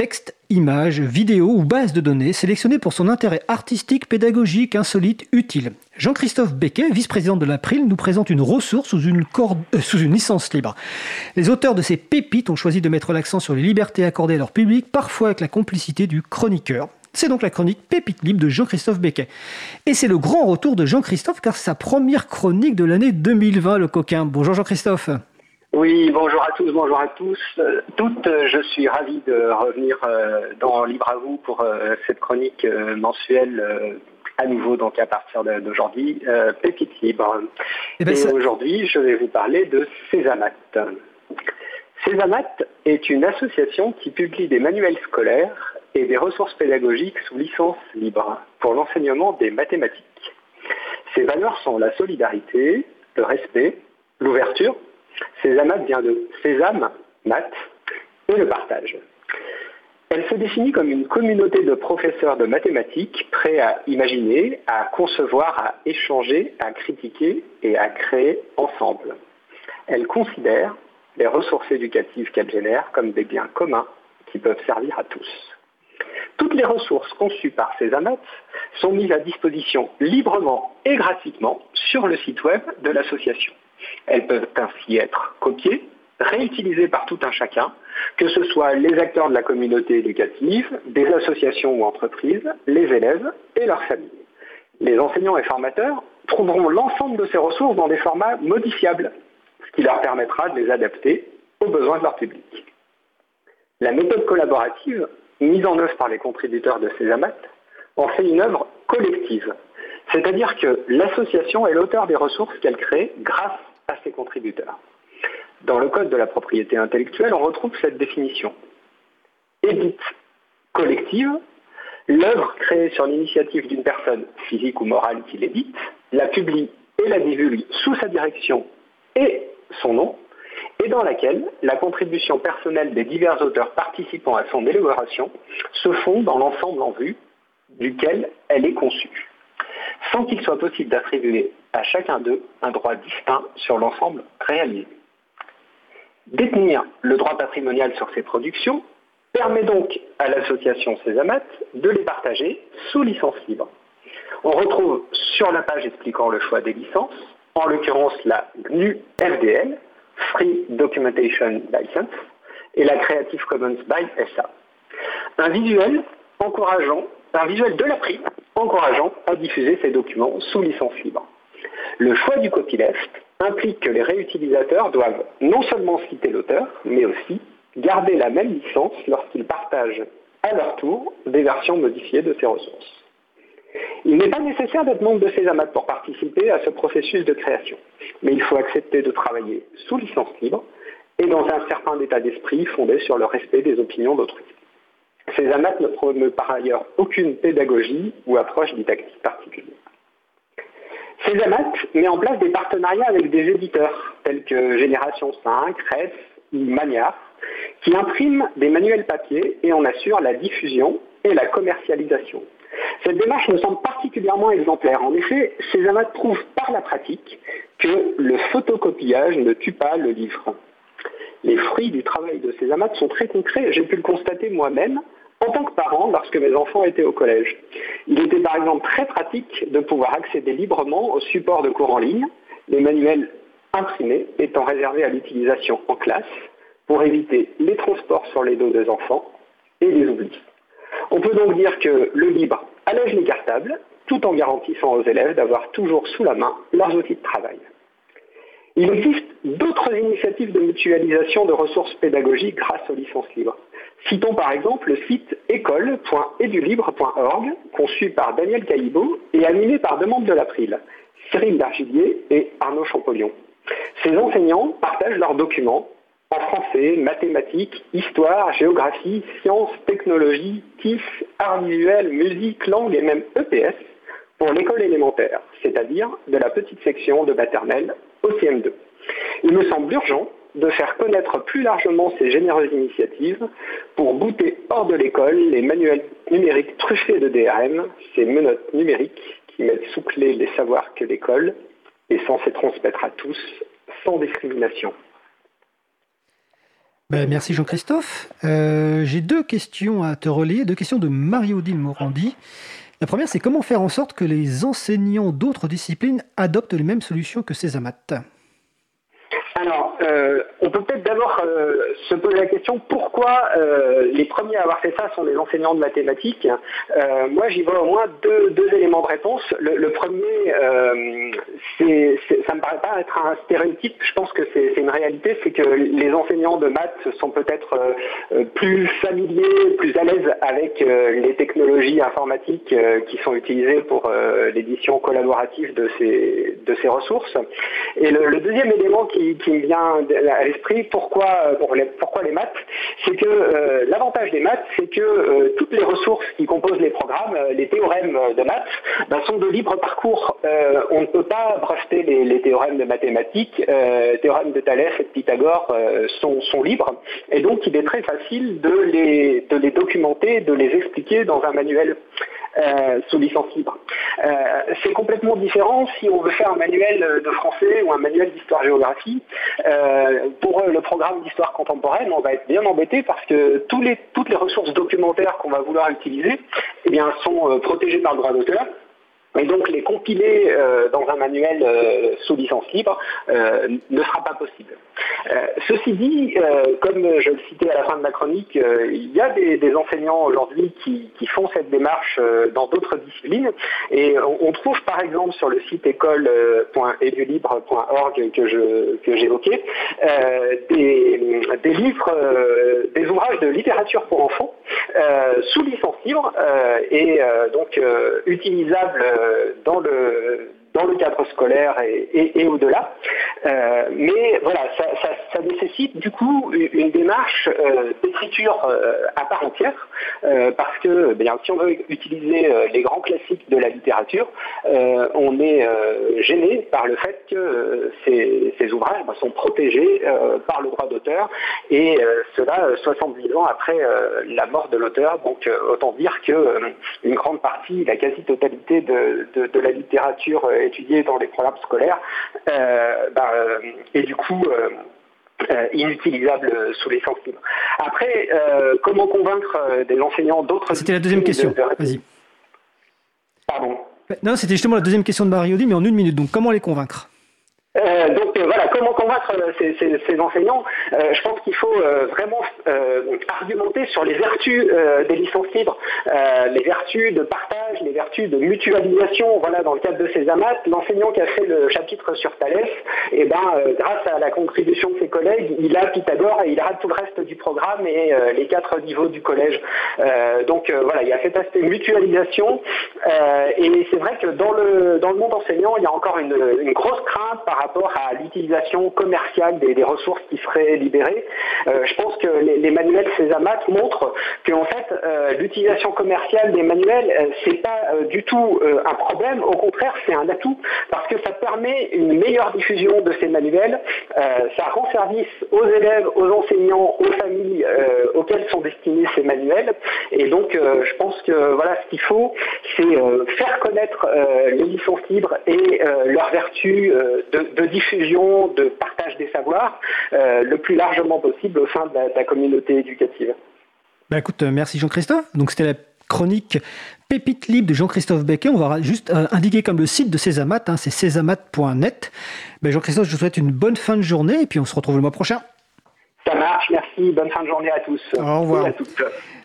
Texte, images, vidéos ou bases de données sélectionnées pour son intérêt artistique, pédagogique, insolite, utile. Jean-Christophe Becquet, vice-président de l'April, nous présente une ressource sous une, euh, sous une licence libre. Les auteurs de ces pépites ont choisi de mettre l'accent sur les libertés accordées à leur public, parfois avec la complicité du chroniqueur. C'est donc la chronique Pépite Libre de Jean-Christophe Becquet. Et c'est le grand retour de Jean-Christophe car c'est sa première chronique de l'année 2020, le coquin. Bonjour Jean-Christophe. Oui, bonjour à tous, bonjour à tous. Euh, toutes, euh, je suis ravi de revenir euh, dans Libre à vous pour cette chronique mensuelle à nouveau donc à partir d'aujourd'hui, Pépite Libre. Eh ben, Et, aujourd'hui, je vais vous parler de Césamat. Césamat est une association qui publie des manuels scolaires et des ressources pédagogiques sous licence libre pour l'enseignement des mathématiques. Ses valeurs sont la solidarité, le respect, l'ouverture, Sésame vient de sésame, maths, et le partage. Elle se définit comme une communauté de professeurs de mathématiques prêts à imaginer, à concevoir, à échanger, à critiquer et à créer ensemble. Elle considère les ressources éducatives qu'elle génère comme des biens communs qui peuvent servir à tous. Toutes les ressources conçues par ces sont mises à disposition librement et gratuitement sur le site web de l'association. Elles peuvent ainsi être copiées, réutilisées par tout un chacun, que ce soit les acteurs de la communauté éducative, des associations ou entreprises, les élèves et leurs familles. Les enseignants et formateurs trouveront l'ensemble de ces ressources dans des formats modifiables, ce qui leur permettra de les adapter aux besoins de leur public. La méthode collaborative, mise en œuvre par les contributeurs de ces en fait une œuvre collective, c'est-à-dire que l'association est l'auteur des ressources qu'elle crée grâce ses contributeurs. Dans le Code de la propriété intellectuelle, on retrouve cette définition. Édite collective, l'œuvre créée sur l'initiative d'une personne physique ou morale qui l'édite, la publie et la divulgue sous sa direction et son nom, et dans laquelle la contribution personnelle des divers auteurs participant à son élaboration se fond dans l'ensemble en vue duquel elle est conçue sans qu'il soit possible d'attribuer à chacun d'eux un droit distinct sur l'ensemble réalisé. Détenir le droit patrimonial sur ces productions permet donc à l'association Césamat de les partager sous licence libre. On retrouve sur la page expliquant le choix des licences, en l'occurrence la GNU FDL, Free Documentation License, et la Creative Commons by SA. Un visuel encourageant, un visuel de la prix encourageant à diffuser ces documents sous licence libre. Le choix du copyleft implique que les réutilisateurs doivent non seulement citer l'auteur, mais aussi garder la même licence lorsqu'ils partagent à leur tour des versions modifiées de ces ressources. Il n'est pas nécessaire d'être membre de ces amas pour participer à ce processus de création, mais il faut accepter de travailler sous licence libre et dans un certain état d'esprit fondé sur le respect des opinions d'autrui. Ces AMAT ne promeut par ailleurs aucune pédagogie ou approche didactique particulière. Ces AMAT met en place des partenariats avec des éditeurs tels que Génération 5, RES ou Maniar, qui impriment des manuels papier et en assurent la diffusion et la commercialisation. Cette démarche me semble particulièrement exemplaire. En effet, ces AMAT prouvent par la pratique que le photocopiage ne tue pas le livre. Les fruits du travail de ces AMAT sont très concrets, j'ai pu le constater moi-même en tant que parent lorsque mes enfants étaient au collège. Il était par exemple très pratique de pouvoir accéder librement au support de cours en ligne, les manuels imprimés étant réservés à l'utilisation en classe pour éviter les transports sur les dos des enfants et les oublis. On peut donc dire que le libre allège les cartables tout en garantissant aux élèves d'avoir toujours sous la main leurs outils de travail. Il existe d'autres initiatives de mutualisation de ressources pédagogiques grâce aux licences libres. Citons par exemple le site école.edulibre.org, conçu par Daniel Caïbo et animé par deux membres de l'April, Cyril Dargillier et Arnaud Champollion. Ces enseignants partagent leurs documents en français, mathématiques, histoire, géographie, sciences, technologie, TIF, art visuel, musique, langue et même EPS pour l'école élémentaire, c'est-à-dire de la petite section de maternelle au CM2. Il me semble urgent de faire connaître plus largement ces généreuses initiatives pour bouter hors de l'école les manuels numériques truffés de DRM, ces menottes numériques qui mettent sous clé les savoirs que l'école est censée transmettre à tous sans discrimination. Ben, merci Jean-Christophe. Euh, j'ai deux questions à te relayer, deux questions de Marie-Odile Morandi. La première, c'est comment faire en sorte que les enseignants d'autres disciplines adoptent les mêmes solutions que ces amates? Alors, euh, on peut peut-être d'abord euh, se poser la question pourquoi euh, les premiers à avoir fait ça sont les enseignants de mathématiques. moi, j'y vois au moins deux, éléments de réponse. Le, premier, c'est, ça me paraît pas être un stéréotype. Je pense que c'est, une réalité, c'est que les enseignants de maths sont peut-être plus familiers, plus à l'aise avec les technologies informatiques qui sont utilisées pour l'édition collaborative de ces, ressources. Et le, deuxième élément qui me vient à l'esprit. Pourquoi, euh, les, pourquoi les maths? C'est que euh, l'avantage des maths, c'est que euh, toutes les ressources qui composent les programmes, les théorèmes de maths, ben, sont de libre parcours. on ne peut pas breveter les, théorèmes de mathématiques. théorèmes de Thalès et de Pythagore sont, sont, libres. Et donc, il est très facile de les, de les documenter, de les expliquer dans un manuel. Euh, sous licence libre. Euh, c'est complètement différent si on veut faire un manuel de français ou un manuel d'histoire-géographie. Euh, pour le programme d'histoire contemporaine, on va être bien embêté parce que toutes les ressources documentaires qu'on va vouloir utiliser eh bien, sont protégées par le droit d'auteur. Et donc les compiler euh, dans un manuel euh, sous licence libre euh, ne sera pas possible. ceci dit, comme je le citais à la fin de ma chronique, il y a des, enseignants aujourd'hui qui, font cette démarche dans d'autres disciplines et on, trouve par exemple sur le site école.edulibre.org que j'évoquais des, livres, des ouvrages de littérature pour enfants sous licence libre et donc utilisables euh, dans le dans le cadre scolaire et, au-delà. Euh, mais voilà, ça, nécessite du coup une démarche euh, d'écriture à part entière, parce que bien, si on veut utiliser les grands classiques de la littérature, on est gêné par le fait que ces, ouvrages ben, sont protégés par le droit d'auteur, et cela 70 ans après la mort de l'auteur. Donc autant dire qu'une grande partie, la quasi-totalité de, la littérature étudiée dans les programmes scolaires euh, bah, euh, est du coup euh, inutilisable sous les libre. Après, comment convaincre des enseignants d'autres... C'était la deuxième question, vas-y. Pardon Non, c'était justement la deuxième question de Mario mais en une minute. Donc, comment les convaincre? Donc voilà, comment convaincre ces, enseignants? Je pense qu'il faut vraiment argumenter sur les vertus des licences libres, les vertus de partage, les vertus de mutualisation. Voilà, dans le cadre de ces amas, l'enseignant qui a fait le chapitre sur Thalès, et eh ben, euh, grâce à la contribution de ses collègues, il a Pythagore et il a tout le reste du programme et euh, les quatre niveaux du collège. Euh, donc voilà, il y a cet aspect mutualisation. et c'est vrai que dans le, dans le monde enseignant, il y a encore une, grosse crainte par rapport à l'utilisation commerciale des, ressources qui seraient libérées. je pense que les, manuels Césamat montrent qu'en fait, l'utilisation commerciale des manuels, c'est pas euh, du tout euh, un problème, au contraire c'est un atout parce que ça permet une meilleure diffusion de ces manuels, euh, ça rend service aux élèves, aux enseignants, aux familles auxquelles sont destinés ces manuels. Et donc je pense que voilà ce qu'il faut c'est faire connaître les licences libres et leurs vertus de, diffusion, de partage des savoirs le plus largement possible au sein de la, communauté éducative. Bah écoute, merci Jean-Christophe. Donc c'était la chronique Pépite libre de Jean-Christophe Becquet. On va juste euh, indiquer comme le site de Césamat, hein, c'est césamat.net. Ben Jean-Christophe, je vous souhaite une bonne fin de journée et puis on se retrouve le mois prochain. Ça marche, merci. Bonne fin de journée à tous. Au revoir.